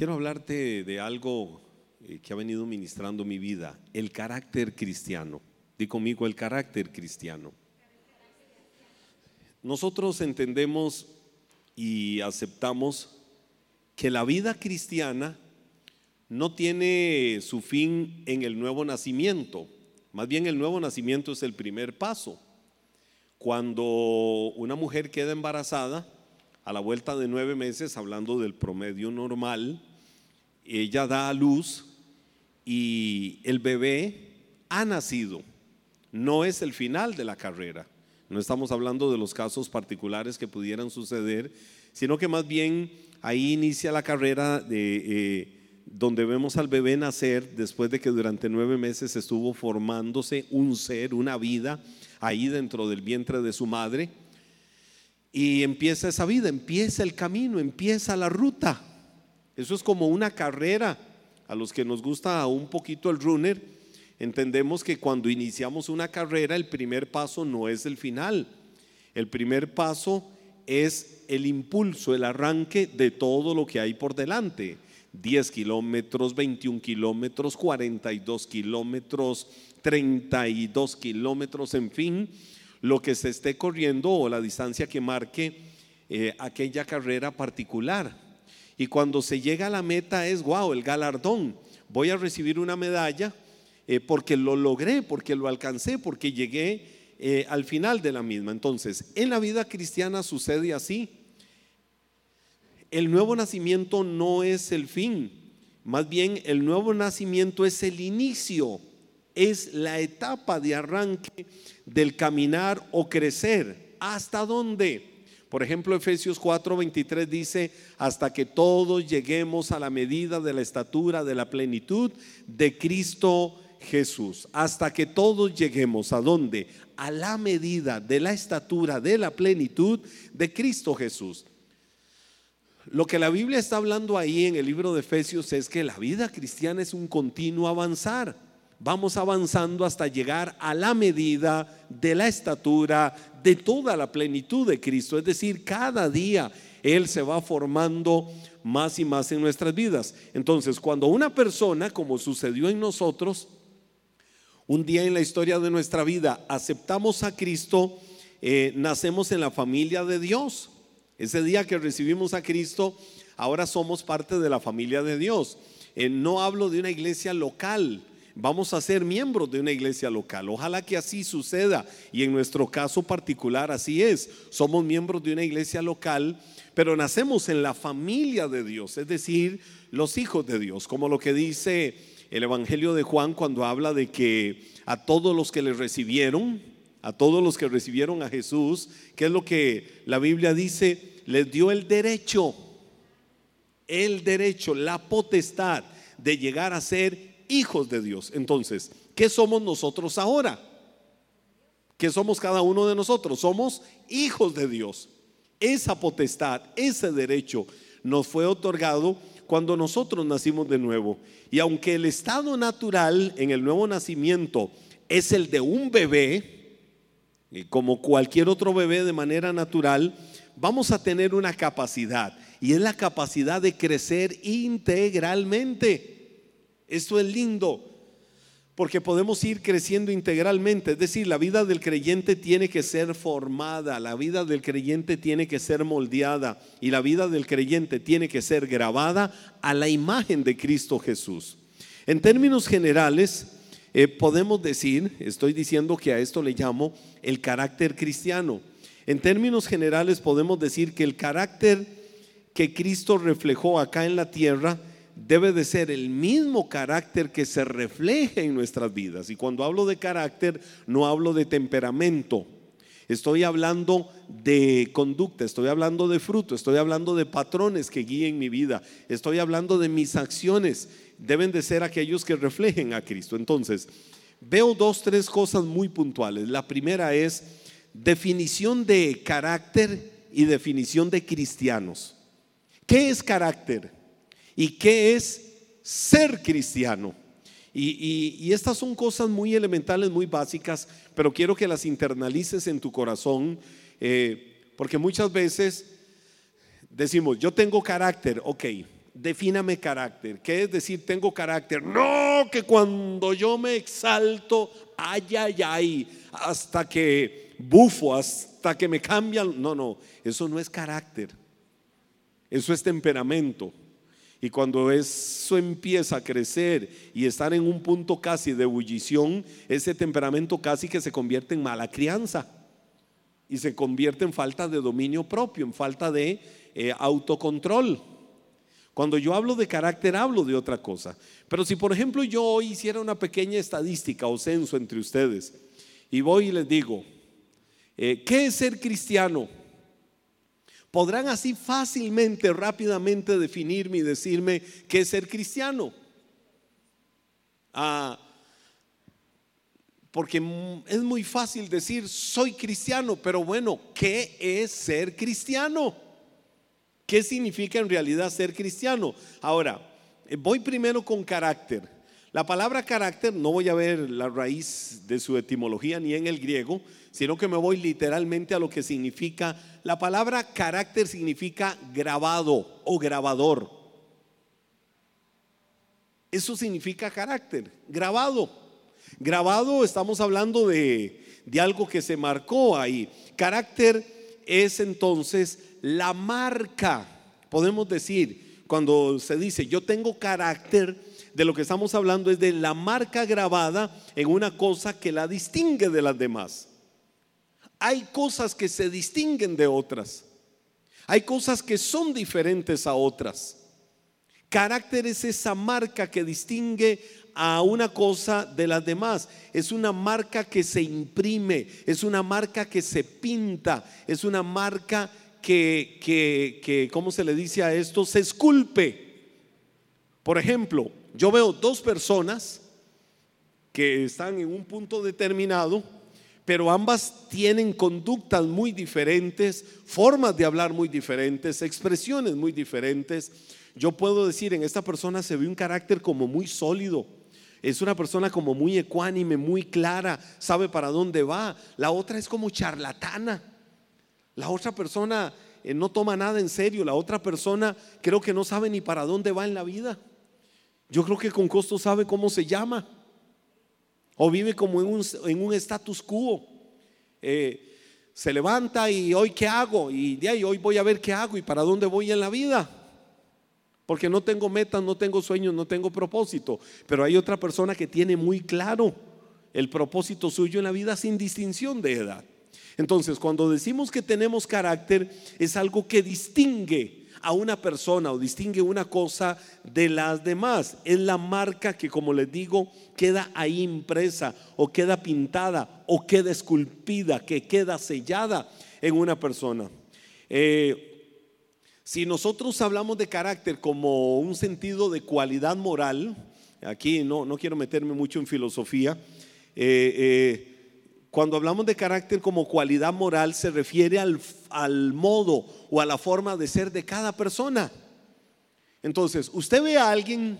Quiero hablarte de algo eh, que ha venido ministrando mi vida, el carácter cristiano. Di conmigo el carácter cristiano. Nosotros entendemos y aceptamos que la vida cristiana no tiene su fin en el nuevo nacimiento. Más bien el nuevo nacimiento es el primer paso. Cuando una mujer queda embarazada, a la vuelta de nueve meses, hablando del promedio normal, ella da a luz y el bebé ha nacido. No es el final de la carrera. No estamos hablando de los casos particulares que pudieran suceder, sino que más bien ahí inicia la carrera de, eh, donde vemos al bebé nacer después de que durante nueve meses estuvo formándose un ser, una vida, ahí dentro del vientre de su madre. Y empieza esa vida, empieza el camino, empieza la ruta. Eso es como una carrera. A los que nos gusta un poquito el runner, entendemos que cuando iniciamos una carrera, el primer paso no es el final. El primer paso es el impulso, el arranque de todo lo que hay por delante. 10 kilómetros, 21 kilómetros, 42 kilómetros, 32 kilómetros, en fin, lo que se esté corriendo o la distancia que marque eh, aquella carrera particular. Y cuando se llega a la meta es, wow, el galardón. Voy a recibir una medalla eh, porque lo logré, porque lo alcancé, porque llegué eh, al final de la misma. Entonces, en la vida cristiana sucede así. El nuevo nacimiento no es el fin, más bien el nuevo nacimiento es el inicio, es la etapa de arranque del caminar o crecer. ¿Hasta dónde? Por ejemplo, Efesios 4:23 dice, hasta que todos lleguemos a la medida de la estatura de la plenitud de Cristo Jesús. Hasta que todos lleguemos a dónde? A la medida de la estatura de la plenitud de Cristo Jesús. Lo que la Biblia está hablando ahí en el libro de Efesios es que la vida cristiana es un continuo avanzar vamos avanzando hasta llegar a la medida de la estatura de toda la plenitud de Cristo. Es decir, cada día Él se va formando más y más en nuestras vidas. Entonces, cuando una persona, como sucedió en nosotros, un día en la historia de nuestra vida aceptamos a Cristo, eh, nacemos en la familia de Dios. Ese día que recibimos a Cristo, ahora somos parte de la familia de Dios. Eh, no hablo de una iglesia local, vamos a ser miembros de una iglesia local. Ojalá que así suceda y en nuestro caso particular así es. Somos miembros de una iglesia local, pero nacemos en la familia de Dios, es decir, los hijos de Dios, como lo que dice el Evangelio de Juan cuando habla de que a todos los que le recibieron, a todos los que recibieron a Jesús, que es lo que la Biblia dice, les dio el derecho, el derecho, la potestad de llegar a ser hijos de Dios. Entonces, ¿qué somos nosotros ahora? ¿Qué somos cada uno de nosotros? Somos hijos de Dios. Esa potestad, ese derecho nos fue otorgado cuando nosotros nacimos de nuevo. Y aunque el estado natural en el nuevo nacimiento es el de un bebé, y como cualquier otro bebé de manera natural, vamos a tener una capacidad y es la capacidad de crecer integralmente. Esto es lindo porque podemos ir creciendo integralmente. Es decir, la vida del creyente tiene que ser formada, la vida del creyente tiene que ser moldeada y la vida del creyente tiene que ser grabada a la imagen de Cristo Jesús. En términos generales, eh, podemos decir, estoy diciendo que a esto le llamo el carácter cristiano. En términos generales podemos decir que el carácter que Cristo reflejó acá en la tierra debe de ser el mismo carácter que se refleje en nuestras vidas. Y cuando hablo de carácter, no hablo de temperamento. Estoy hablando de conducta, estoy hablando de fruto, estoy hablando de patrones que guíen mi vida, estoy hablando de mis acciones. Deben de ser aquellos que reflejen a Cristo. Entonces, veo dos, tres cosas muy puntuales. La primera es definición de carácter y definición de cristianos. ¿Qué es carácter? Y qué es ser cristiano. Y, estas son cosas muy elementales, muy básicas, pero quiero que las internalices en tu corazón, eh, porque muchas veces decimos, yo tengo carácter, ok, defíname carácter. ¿Qué es decir tengo carácter? No, que cuando yo me exalto, ay, ay, ay, hasta que bufo, hasta que me cambian. No, no, eso no es carácter. Eso es temperamento. Y cuando eso empieza a crecer y estar en un punto casi de ebullición, ese temperamento casi que se convierte en mala crianza y se convierte en falta de dominio propio, en falta de eh, autocontrol. Cuando yo hablo de carácter, hablo de otra cosa. Pero si, por ejemplo, yo hoy hiciera una pequeña estadística o censo entre ustedes y voy y les digo, eh, ¿qué es ser cristiano? Podrán así fácilmente, rápidamente definirme y decirme qué es ser cristiano. Ah, porque es muy fácil decir soy cristiano, pero bueno, ¿qué es ser cristiano? ¿Qué significa en realidad ser cristiano? Ahora, eh, voy primero con carácter. La palabra carácter, no voy a ver la raíz de su etimología ni en el griego, sino que me voy literalmente a lo que significa. La palabra carácter significa grabado o grabador. Eso significa carácter, grabado. Grabado estamos hablando de, de algo que se marcó ahí. Carácter es entonces la marca, podemos decir, cuando se dice yo tengo carácter, de lo que estamos hablando es de la marca grabada en una cosa que la distingue de las demás. Hay cosas que se distinguen de otras. Hay cosas que son diferentes a otras. Carácter es esa marca que distingue a una cosa de las demás. Es una marca que se imprime, es una marca que se pinta, es una marca que, que, que ¿cómo se le dice a esto? Se esculpe. Por ejemplo, yo veo dos personas que están en un punto determinado, pero ambas tienen conductas muy diferentes, formas de hablar muy diferentes, expresiones muy diferentes. Yo puedo decir, en esta persona se ve un carácter como muy sólido. Es una persona como muy ecuánime, muy clara, sabe para dónde va. La otra es como charlatana. La otra persona eh, no toma nada en serio. La otra persona creo que no sabe ni para dónde va en la vida. Yo creo que con costo sabe cómo se llama. O vive como en un, en un status quo. Eh, se levanta y hoy qué hago. Y de ahí hoy voy a ver qué hago y para dónde voy en la vida. Porque no tengo metas, no tengo sueños, no tengo propósito. Pero hay otra persona que tiene muy claro el propósito suyo en la vida sin distinción de edad. Entonces, cuando decimos que tenemos carácter, es algo que distingue a una persona o distingue una cosa de las demás. Es la marca que, como les digo, queda ahí impresa o queda pintada o queda esculpida, que queda sellada en una persona. Eh, si nosotros hablamos de carácter como un sentido de cualidad moral, aquí no, no quiero meterme mucho en filosofía, eh, eh, cuando hablamos de carácter como cualidad moral se refiere al, al, modo o a la forma de ser de cada persona. Entonces, usted ve a alguien,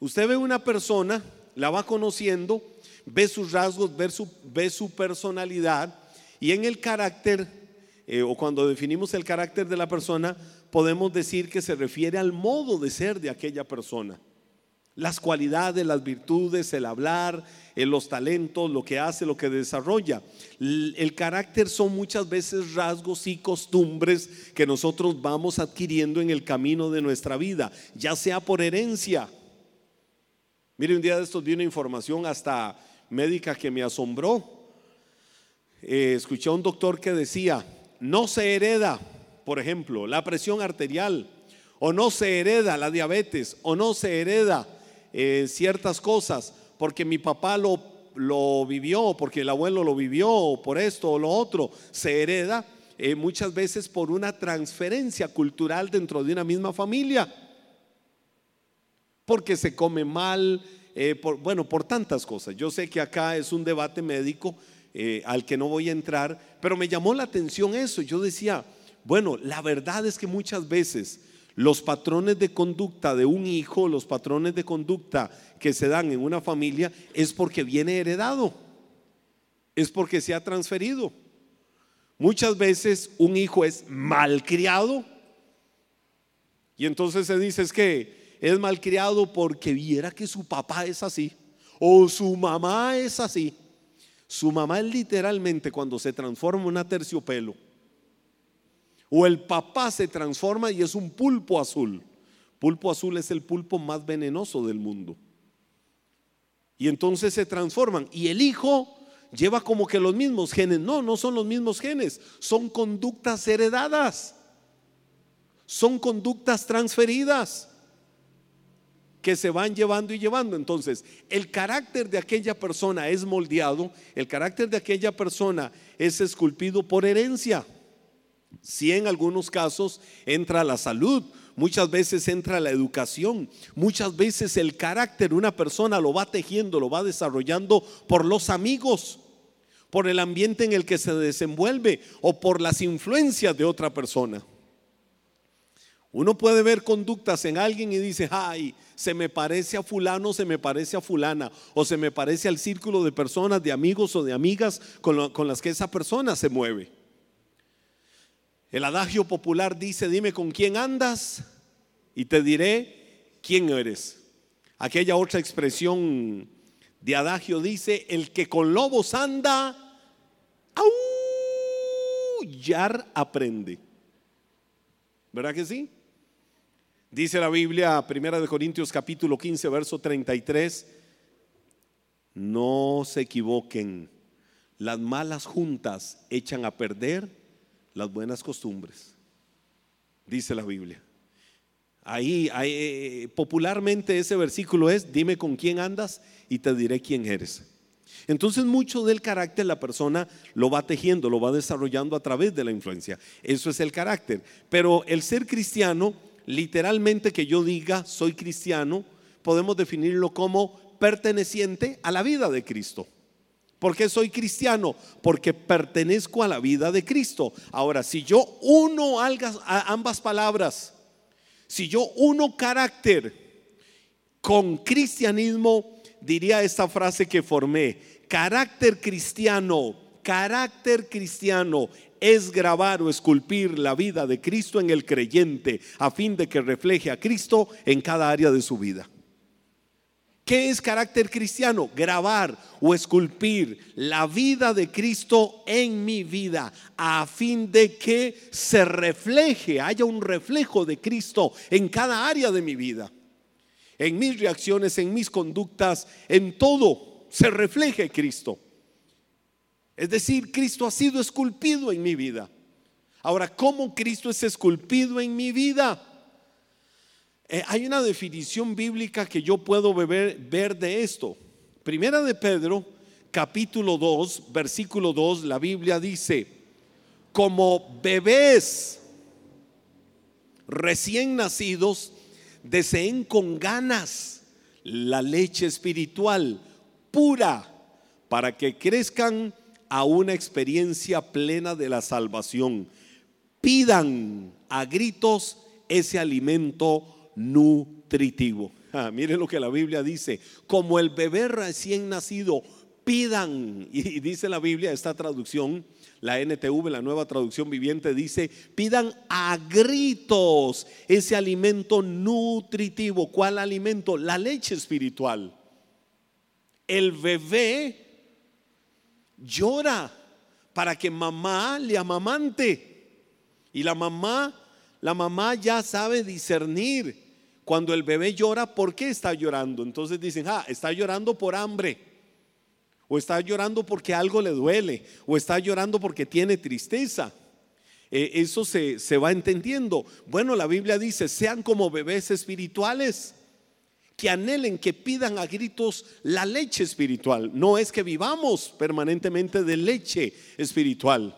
usted ve una persona, la va conociendo, ve sus rasgos, ve su, ve su personalidad y en el carácter, eh, o cuando definimos el carácter de la persona, podemos decir que se refiere al modo de ser de aquella persona. Las cualidades, las virtudes, el hablar, eh, los talentos, lo que hace, lo que desarrolla. El carácter son muchas veces rasgos y costumbres que nosotros vamos adquiriendo en el camino de nuestra vida, ya sea por herencia. Mire, un día de estos vi una información hasta médica que me asombró. Eh, escuché a un doctor que decía, no se hereda, por ejemplo, la presión arterial, o no se hereda la diabetes, o no se hereda eh, ciertas cosas porque mi papá lo, lo vivió, porque el abuelo lo vivió, por esto o lo otro, se hereda eh, muchas veces por una transferencia cultural dentro de una misma familia. Porque se come mal, eh, bueno, por tantas cosas. Yo sé que acá es un debate médico al que no voy a entrar, pero me llamó la atención eso. Yo decía, bueno, la verdad es que muchas veces los patrones de conducta de un hijo, los patrones de conducta que se dan en una familia, es porque viene heredado, es porque se ha transferido. Muchas veces un hijo es malcriado Y entonces se dice es que es malcriado porque viera que su papá es así o su mamá es así. Su mamá es literalmente cuando se transforma en una terciopelo. O el papá se transforma y es un pulpo azul. Pulpo azul es el pulpo más venenoso del mundo. Y entonces se transforman. Y el hijo lleva como que los mismos genes. No, no son los mismos genes. Son conductas heredadas. Son conductas transferidas que se van llevando y llevando. Entonces, el carácter de aquella persona es moldeado, el carácter de aquella persona es esculpido por herencia. Si en algunos casos entra la salud, muchas veces entra la educación, muchas veces el carácter de una persona lo va tejiendo, lo va desarrollando por los amigos, por el ambiente en el que se desenvuelve o por las influencias de otra persona. Uno puede ver conductas en alguien y dice, ay, se me parece a fulano, se me parece a fulana, o se me parece al círculo de personas, de amigos o de amigas con, las que esa persona se mueve. El adagio popular dice, dime con quién andas y te diré quién eres. Aquella otra expresión de adagio dice, el que con lobos anda, aullar aprende. ¿Verdad que sí? Dice la Biblia, Primera de Corintios capítulo 15, verso 33, no se equivoquen, las malas juntas echan a perder las buenas costumbres, dice la Biblia. Ahí, eh, popularmente ese versículo es, dime con quién andas y te diré quién eres. Entonces mucho del carácter la persona lo va tejiendo, lo va desarrollando a través de la influencia. Eso es el carácter. Pero el ser cristiano literalmente que yo diga soy cristiano, podemos definirlo como perteneciente a la vida de Cristo. ¿Por qué soy cristiano? Porque pertenezco a la vida de Cristo. Ahora, si yo uno ambas palabras, si yo uno carácter con cristianismo, diría esta frase que formé, carácter cristiano, carácter cristiano es grabar o esculpir la vida de Cristo en el creyente a fin de que refleje a Cristo en cada área de su vida. ¿Qué es carácter cristiano? Grabar o esculpir la vida de Cristo en mi vida a fin de que se refleje, haya un reflejo de Cristo en cada área de mi vida. En mis reacciones, en mis conductas, en todo se refleje Cristo. Es decir, Cristo ha sido esculpido en mi vida. Ahora, ¿cómo Cristo es esculpido en mi vida? Eh, hay una definición bíblica que yo puedo ver de esto. Primera de Pedro, capítulo 2, versículo 2, la Biblia dice, como bebés recién nacidos, deseen con ganas la leche espiritual pura para que crezcan a una experiencia plena de la salvación. Pidan a gritos ese alimento nutritivo. Ah, miren lo que la Biblia dice, como el bebé recién nacido, pidan, y dice la Biblia, esta traducción, la NTV, la nueva traducción viviente, dice, pidan a gritos ese alimento nutritivo. ¿Cuál alimento? La leche espiritual. El bebé llora para que mamá le amamante. Y la mamá, la mamá ya sabe discernir cuando el bebé llora, ¿por qué está llorando? Entonces dicen, ah, está llorando por hambre. O está llorando porque algo le duele. O está llorando porque tiene tristeza. Eh, eso se, se va entendiendo. Bueno, la Biblia dice, sean como bebés espirituales que anhelen, que pidan a gritos la leche espiritual. No es que vivamos permanentemente de leche espiritual,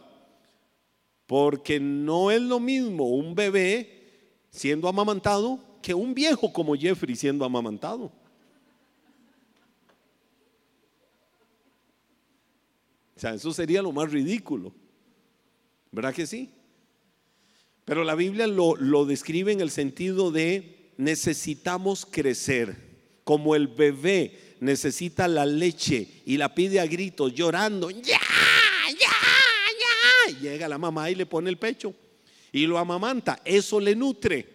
porque no es lo mismo un bebé siendo amamantado que un viejo como Jeffrey siendo amamantado. O sea, eso sería lo más ridículo. ¿Verdad que sí? Pero la Biblia lo, lo describe en el sentido de necesitamos crecer, como el bebé necesita la leche y la pide a gritos, llorando, ya, ya, ya. llega la mamá y le pone el pecho y lo amamanta, eso le nutre.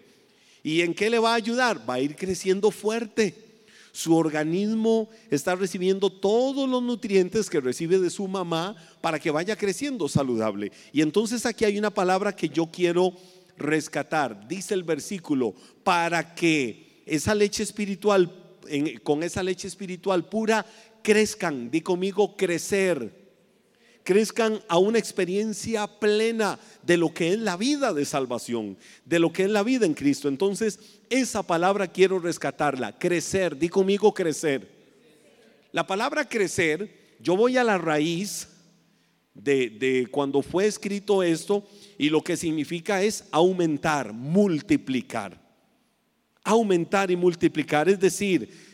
¿Y en qué le va a ayudar? Va a ir creciendo fuerte. Su organismo está recibiendo todos los nutrientes que recibe de su mamá para que vaya creciendo saludable. Y entonces aquí hay una palabra que yo quiero rescatar. Dice el versículo, para que esa leche espiritual, con esa leche espiritual pura, crezcan. Di conmigo, crecer crezcan a una experiencia plena de lo que es la vida de salvación, de lo que es la vida en Cristo. Entonces, esa palabra quiero rescatarla, crecer, di conmigo crecer. La palabra crecer, yo voy a la raíz de, de cuando fue escrito esto y lo que significa es aumentar, multiplicar. Aumentar y multiplicar, es decir,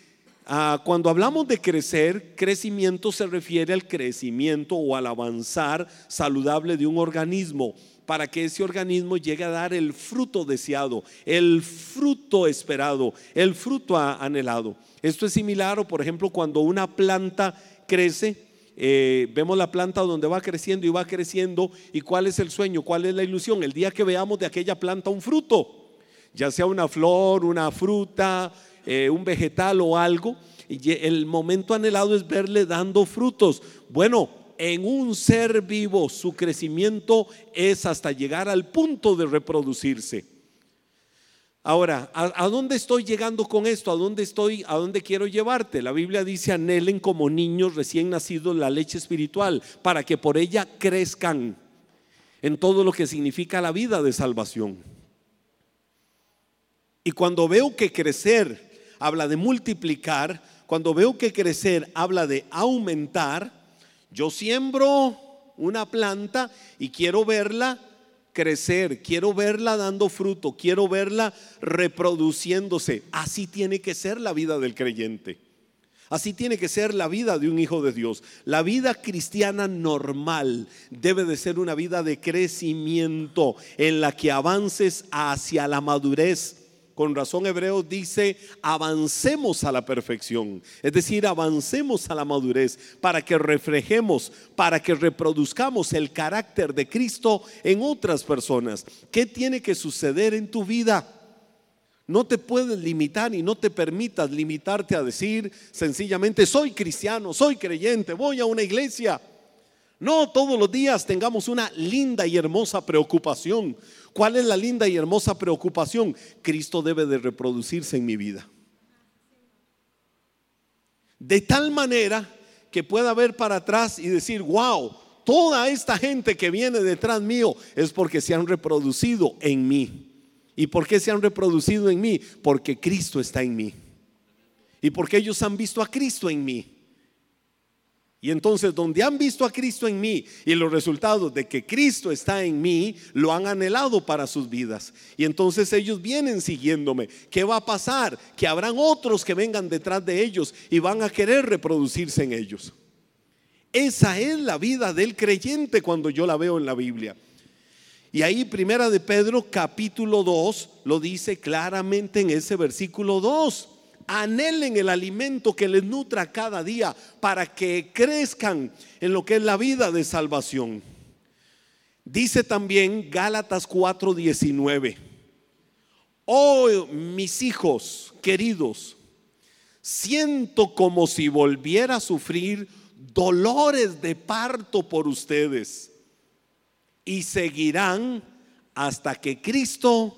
Ah, cuando hablamos de crecer, crecimiento se refiere al crecimiento o al avanzar saludable de un organismo para que ese organismo llegue a dar el fruto deseado, el fruto esperado, el fruto anhelado. Esto es similar, o por ejemplo, cuando una planta crece, eh, vemos la planta donde va creciendo y va creciendo, y cuál es el sueño, cuál es la ilusión, el día que veamos de aquella planta un fruto, ya sea una flor, una fruta, eh, un vegetal o algo, y el momento anhelado es verle dando frutos. Bueno, en un ser vivo su crecimiento es hasta llegar al punto de reproducirse. Ahora, ¿a, dónde estoy llegando con esto? ¿A dónde estoy? ¿A dónde quiero llevarte? La Biblia dice, anhelen como niños recién nacidos la leche espiritual, para que por ella crezcan en todo lo que significa la vida de salvación. Y cuando veo que crecer habla de multiplicar, cuando veo que crecer habla de aumentar, yo siembro una planta y quiero verla crecer, quiero verla dando fruto, quiero verla reproduciéndose. Así tiene que ser la vida del creyente. Así tiene que ser la vida de un hijo de Dios. La vida cristiana normal debe de ser una vida de crecimiento en la que avances hacia la madurez con razón Hebreos dice, avancemos a la perfección, es decir, avancemos a la madurez para que reflejemos, para que reproduzcamos el carácter de Cristo en otras personas. ¿Qué tiene que suceder en tu vida? No te puedes limitar y no te permitas limitarte a decir sencillamente, soy cristiano, soy creyente, voy a una iglesia. No todos los días tengamos una linda y hermosa preocupación ¿Cuál es la linda y hermosa preocupación? Cristo debe de reproducirse en mi vida. De tal manera que pueda ver para atrás y decir, wow, toda esta gente que viene detrás mío es porque se han reproducido en mí. ¿Y por qué se han reproducido en mí? Porque Cristo está en mí. Y porque ellos han visto a Cristo en mí. Y entonces donde han visto a Cristo en mí y los resultados de que Cristo está en mí, lo han anhelado para sus vidas. Y entonces ellos vienen siguiéndome. ¿Qué va a pasar? Que habrán otros que vengan detrás de ellos y van a querer reproducirse en ellos. Esa es la vida del creyente cuando yo la veo en la Biblia. Y ahí primera de Pedro capítulo 2 lo dice claramente en ese versículo 2 anhelen el alimento que les nutra cada día para que crezcan en lo que es la vida de salvación. Dice también Gálatas 4:19, oh mis hijos queridos, siento como si volviera a sufrir dolores de parto por ustedes y seguirán hasta que Cristo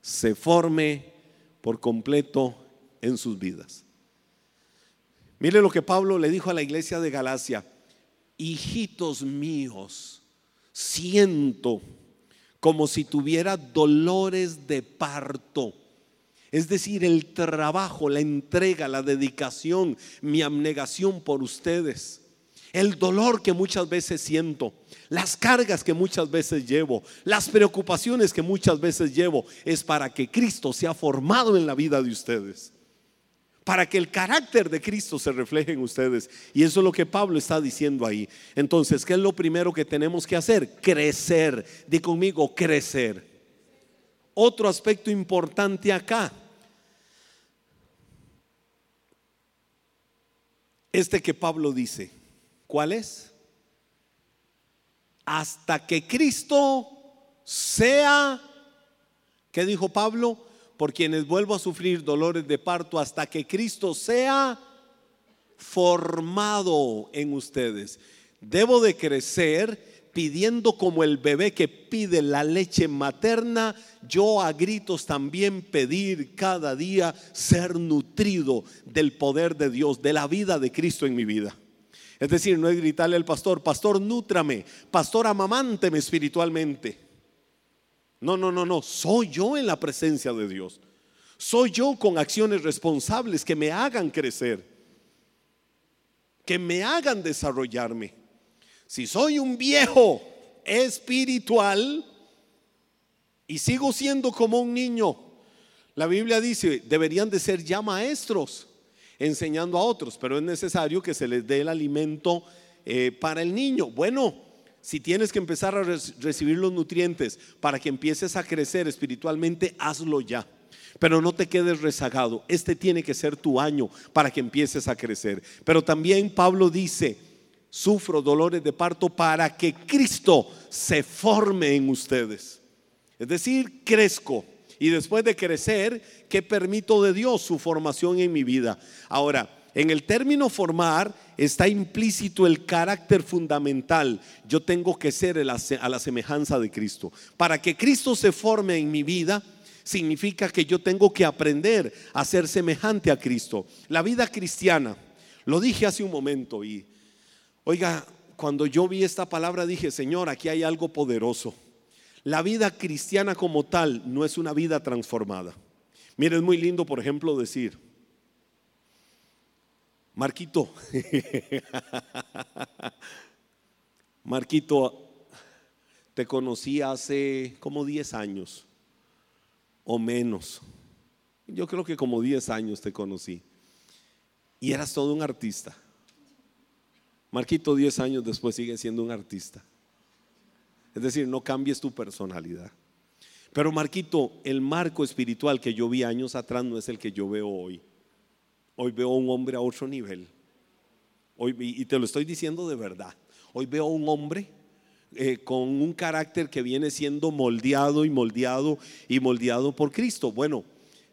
se forme por completo en sus vidas. Mire lo que Pablo le dijo a la iglesia de Galacia, hijitos míos, siento como si tuviera dolores de parto. Es decir, el trabajo, la entrega, la dedicación, mi abnegación por ustedes, el dolor que muchas veces siento, las cargas que muchas veces llevo, las preocupaciones que muchas veces llevo, es para que Cristo sea formado en la vida de ustedes para que el carácter de Cristo se refleje en ustedes. Y eso es lo que Pablo está diciendo ahí. Entonces, ¿qué es lo primero que tenemos que hacer? Crecer. Di conmigo, crecer. Otro aspecto importante acá. Este que Pablo dice, ¿cuál es? Hasta que Cristo sea, ¿qué dijo Pablo? Por quienes vuelvo a sufrir dolores de parto hasta que Cristo sea formado en ustedes. Debo de crecer pidiendo como el bebé que pide la leche materna, yo a gritos también pedir cada día ser nutrido del poder de Dios, de la vida de Cristo en mi vida. Es decir, no es gritarle al pastor, pastor, nútrame, pastor, amamánteme espiritualmente. No, no, no, no, soy yo en la presencia de Dios. Soy yo con acciones responsables que me hagan crecer, que me hagan desarrollarme. Si soy un viejo espiritual y sigo siendo como un niño, la Biblia dice, deberían de ser ya maestros enseñando a otros, pero es necesario que se les dé el alimento eh, para el niño. Bueno, si tienes que empezar a recibir los nutrientes para que empieces a crecer espiritualmente, hazlo ya. Pero no te quedes rezagado. Este tiene que ser tu año para que empieces a crecer. Pero también Pablo dice, sufro dolores de parto para que Cristo se forme en ustedes. Es decir, crezco. Y después de crecer, ¿qué permito de Dios? Su formación en mi vida. Ahora, en el término formar está implícito el carácter fundamental. Yo tengo que ser a la semejanza de Cristo. Para que Cristo se forme en mi vida, significa que yo tengo que aprender a ser semejante a Cristo. La vida cristiana, lo dije hace un momento y Oiga, cuando yo vi esta palabra dije, Señor, aquí hay algo poderoso. La vida cristiana como tal no es una vida transformada. Mire, es muy lindo, por ejemplo, decir, Marquito, Marquito, te conocí hace como 10 años o menos. Yo creo que como 10 años te conocí. Y eras todo un artista. Marquito 10 años después sigue siendo un artista. Es decir, no cambies tu personalidad. Pero Marquito, el marco espiritual que yo vi años atrás no es el que yo veo hoy. Hoy veo un hombre a otro nivel. Hoy, y te lo estoy diciendo de verdad. Hoy veo un hombre eh, con un carácter que viene siendo moldeado y moldeado y moldeado por Cristo. Bueno,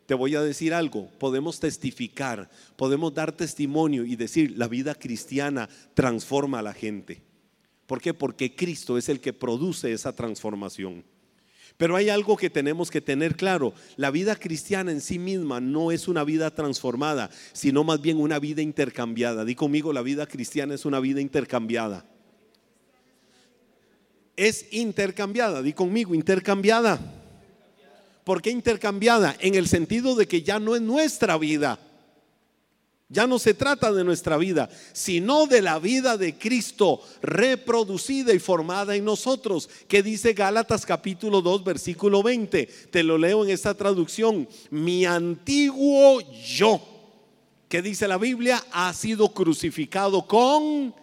te voy a decir algo, podemos testificar, podemos dar testimonio y decir, la vida cristiana transforma a la gente. ¿Por qué? Porque Cristo es el que produce esa transformación. Pero hay algo que tenemos que tener claro, la vida cristiana en sí misma no es una vida transformada, sino más bien una vida intercambiada. Di conmigo, la vida cristiana es una vida intercambiada. Es intercambiada, di conmigo, intercambiada. ¿Por qué intercambiada? En el sentido de que ya no es nuestra vida. Ya no se trata de nuestra vida, sino de la vida de Cristo reproducida y formada en nosotros, que dice Gálatas capítulo 2 versículo 20. Te lo leo en esta traducción. Mi antiguo yo, que dice la Biblia, ha sido crucificado con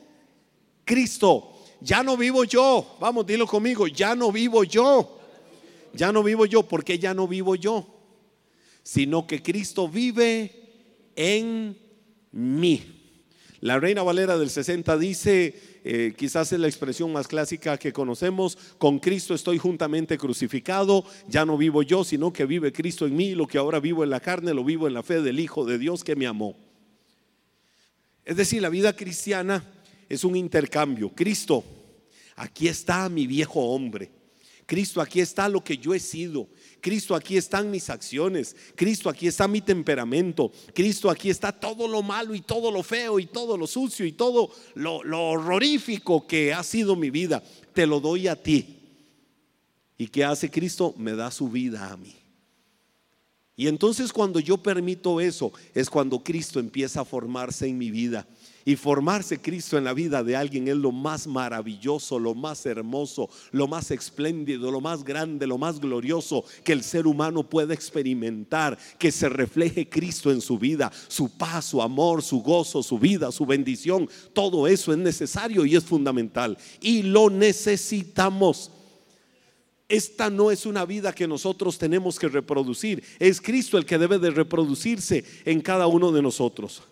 Cristo. Ya no vivo yo. Vamos, dilo conmigo, ya no vivo yo ya no vivo yo, porque ya no vivo yo, sino que Cristo vive en mí. La Reina Valera del 60 dice, eh, quizás es la expresión más clásica que conocemos, con Cristo estoy juntamente crucificado, ya no vivo yo, sino que vive Cristo en mí, lo que ahora vivo en la carne, lo vivo en la fe del Hijo de Dios que me amó. Es decir, la vida cristiana es un intercambio. Cristo, aquí está mi viejo hombre. Cristo, aquí está lo que yo he sido. Cristo, aquí están mis acciones. Cristo, aquí está mi temperamento. Cristo, aquí está todo lo malo y todo lo feo y todo lo sucio y todo lo, horrorífico que ha sido mi vida. Te lo doy a ti. ¿Y qué hace Cristo? Me da su vida a mí. Y entonces cuando yo permito eso, es cuando Cristo empieza a formarse en mi vida y formarse Cristo en la vida de alguien es lo más maravilloso, lo más hermoso, lo más espléndido, lo más grande, lo más glorioso que el ser humano puede experimentar, que se refleje Cristo en su vida, su paz, su amor, su gozo, su vida, su bendición. Todo eso es necesario y es fundamental. Y lo necesitamos. Esta no es una vida que nosotros tenemos que reproducir. Es Cristo el que debe de reproducirse en cada uno de nosotros.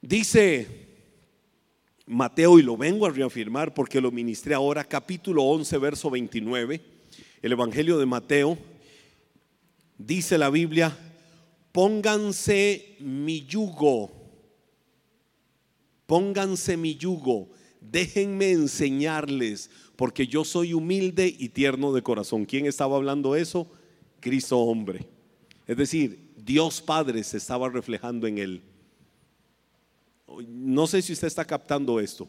Dice Mateo, y lo vengo a reafirmar porque lo ministré ahora, capítulo 11, verso 29, el Evangelio de Mateo. Dice la Biblia, pónganse mi yugo, pónganse mi yugo, déjenme enseñarles, porque yo soy humilde y tierno de corazón. ¿Quién estaba hablando eso? Cristo hombre. Es decir, Dios Padre se estaba reflejando en él. No sé si usted está captando esto.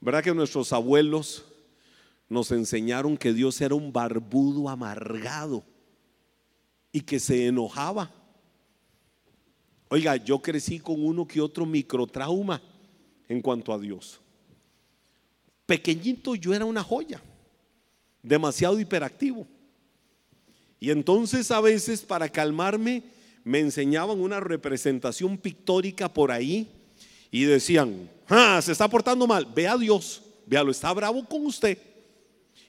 ¿Verdad que nuestros abuelos nos enseñaron que Dios era un barbudo amargado y que se enojaba? Oiga, yo crecí con uno que otro microtrauma en cuanto a Dios. Pequeñito yo era una joya, demasiado hiperactivo. Y entonces a veces para calmarme me enseñaban una representación pictórica por ahí y decían, ah, se está portando mal, ve a Dios, véalo, está bravo con usted.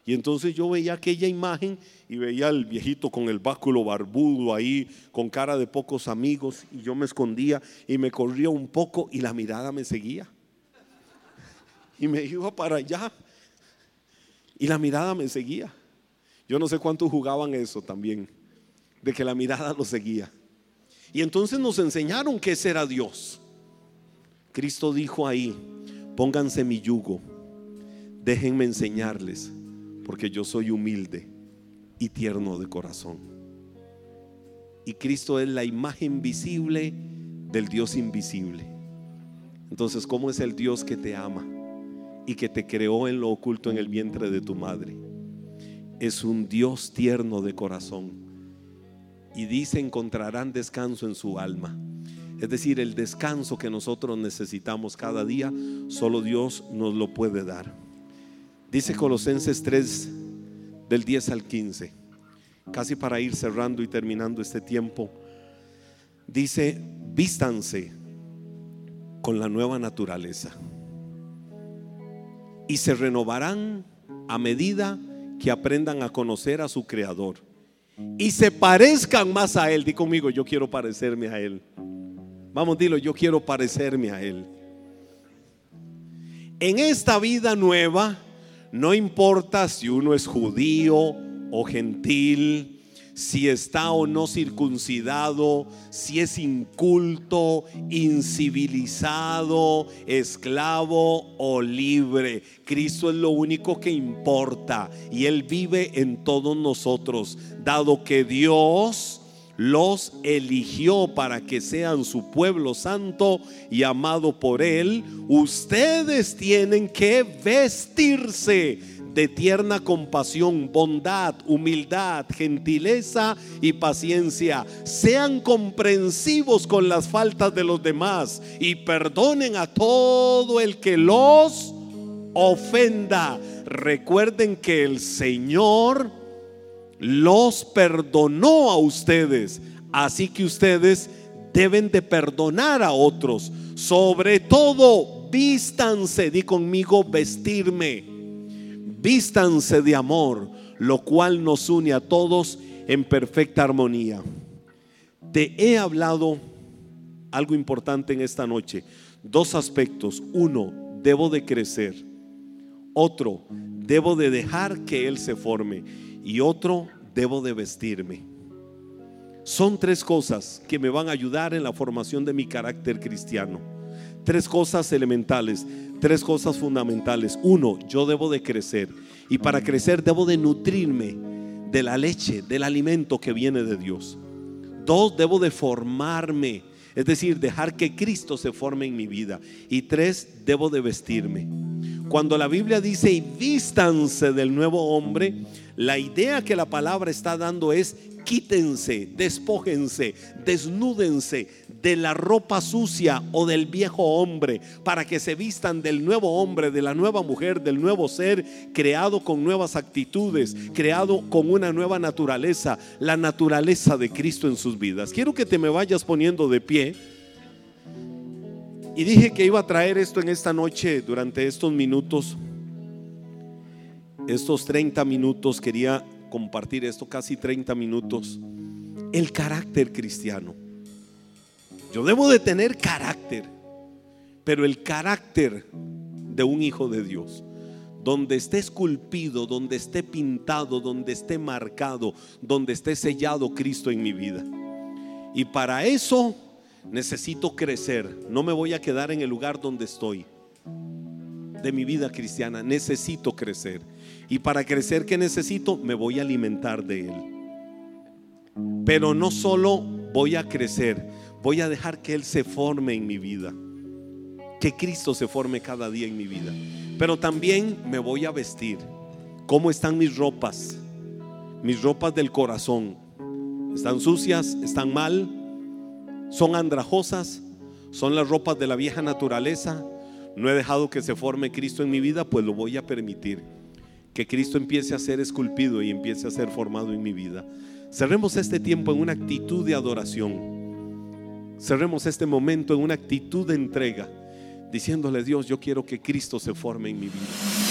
Y entonces yo veía aquella imagen y veía al viejito con el báculo barbudo ahí, con cara de pocos amigos, y yo me escondía y me corría un poco y la mirada me seguía. Y me iba para allá y la mirada me seguía. Yo no sé cuántos jugaban eso también, de que la mirada lo seguía. Y entonces nos enseñaron que ese era Dios. Cristo dijo ahí, pónganse mi yugo, déjenme enseñarles, porque yo soy humilde y tierno de corazón. Y Cristo es la imagen visible del Dios invisible. Entonces, ¿cómo es el Dios que te ama y que te creó en lo oculto en el vientre de tu madre? Es un Dios tierno de corazón. Y dice, encontrarán descanso en su alma. Es decir, el descanso que nosotros necesitamos cada día, solo Dios nos lo puede dar. Dice Colosenses 3 del 10 al 15, casi para ir cerrando y terminando este tiempo. Dice, vístanse con la nueva naturaleza y se renovarán a medida que aprendan a conocer a su creador y se parezcan más a él. Di conmigo, yo quiero parecerme a él. Vamos, dilo, yo quiero parecerme a Él. En esta vida nueva, no importa si uno es judío o gentil, si está o no circuncidado, si es inculto, incivilizado, esclavo o libre. Cristo es lo único que importa y Él vive en todos nosotros, dado que Dios los eligió para que sean su pueblo santo y amado por él, ustedes tienen que vestirse de tierna compasión, bondad, humildad, gentileza y paciencia. Sean comprensivos con las faltas de los demás y perdonen a todo el que los ofenda. Recuerden que el Señor los perdonó a ustedes. Así que ustedes deben de perdonar a otros. Sobre todo, vístanse, di conmigo, vestirme. Vístanse de amor, lo cual nos une a todos en perfecta armonía. Te he hablado algo importante en esta noche. Dos aspectos. Uno, debo de crecer. Otro, debo de dejar que Él se forme y otro, debo de vestirme. Son tres cosas que me van a ayudar en la formación de mi carácter cristiano. Tres cosas elementales, tres cosas fundamentales. Uno, yo debo de crecer. Y para crecer debo de nutrirme de la leche, del alimento que viene de Dios. Dos, debo de formarme. Es decir, dejar que Cristo se forme en mi vida. Y tres, debo de vestirme. Cuando la Biblia dice, y vístanse del nuevo hombre, la idea que la palabra está dando es quítense, despójense, desnúdense de la ropa sucia o del viejo hombre para que se vistan del nuevo hombre, de la nueva mujer, del nuevo ser creado con nuevas actitudes, creado con una nueva naturaleza, la naturaleza de Cristo en sus vidas. Quiero que te me vayas poniendo de pie. Y dije que iba a traer esto en esta noche durante estos minutos estos 30 minutos, quería compartir esto, casi 30 minutos, el carácter cristiano. Yo debo de tener carácter, pero el carácter de un hijo de Dios. donde esté esculpido, donde esté pintado, donde esté marcado, donde esté sellado Cristo en mi vida. Y para eso necesito crecer. No me voy a quedar en el lugar donde estoy de mi vida cristiana. Necesito crecer. Y para crecer, ¿qué necesito? Me voy a alimentar de Él. Pero no solo voy a crecer, voy a dejar que Él se forme en mi vida. Que Cristo se forme cada día en mi vida. Pero también me voy a vestir. ¿Cómo están mis ropas? Mis ropas del corazón. ¿Están sucias? ¿Están mal? ¿Son andrajosas? ¿Son las ropas de la vieja naturaleza? No he dejado que se forme Cristo en mi vida, pues lo voy a permitir. Que Cristo empiece a ser esculpido y empiece a ser formado en mi vida. Cerremos este tiempo en una actitud de adoración. Cerremos este momento en una actitud de entrega, diciéndole Dios, yo quiero que Cristo se forme en mi vida.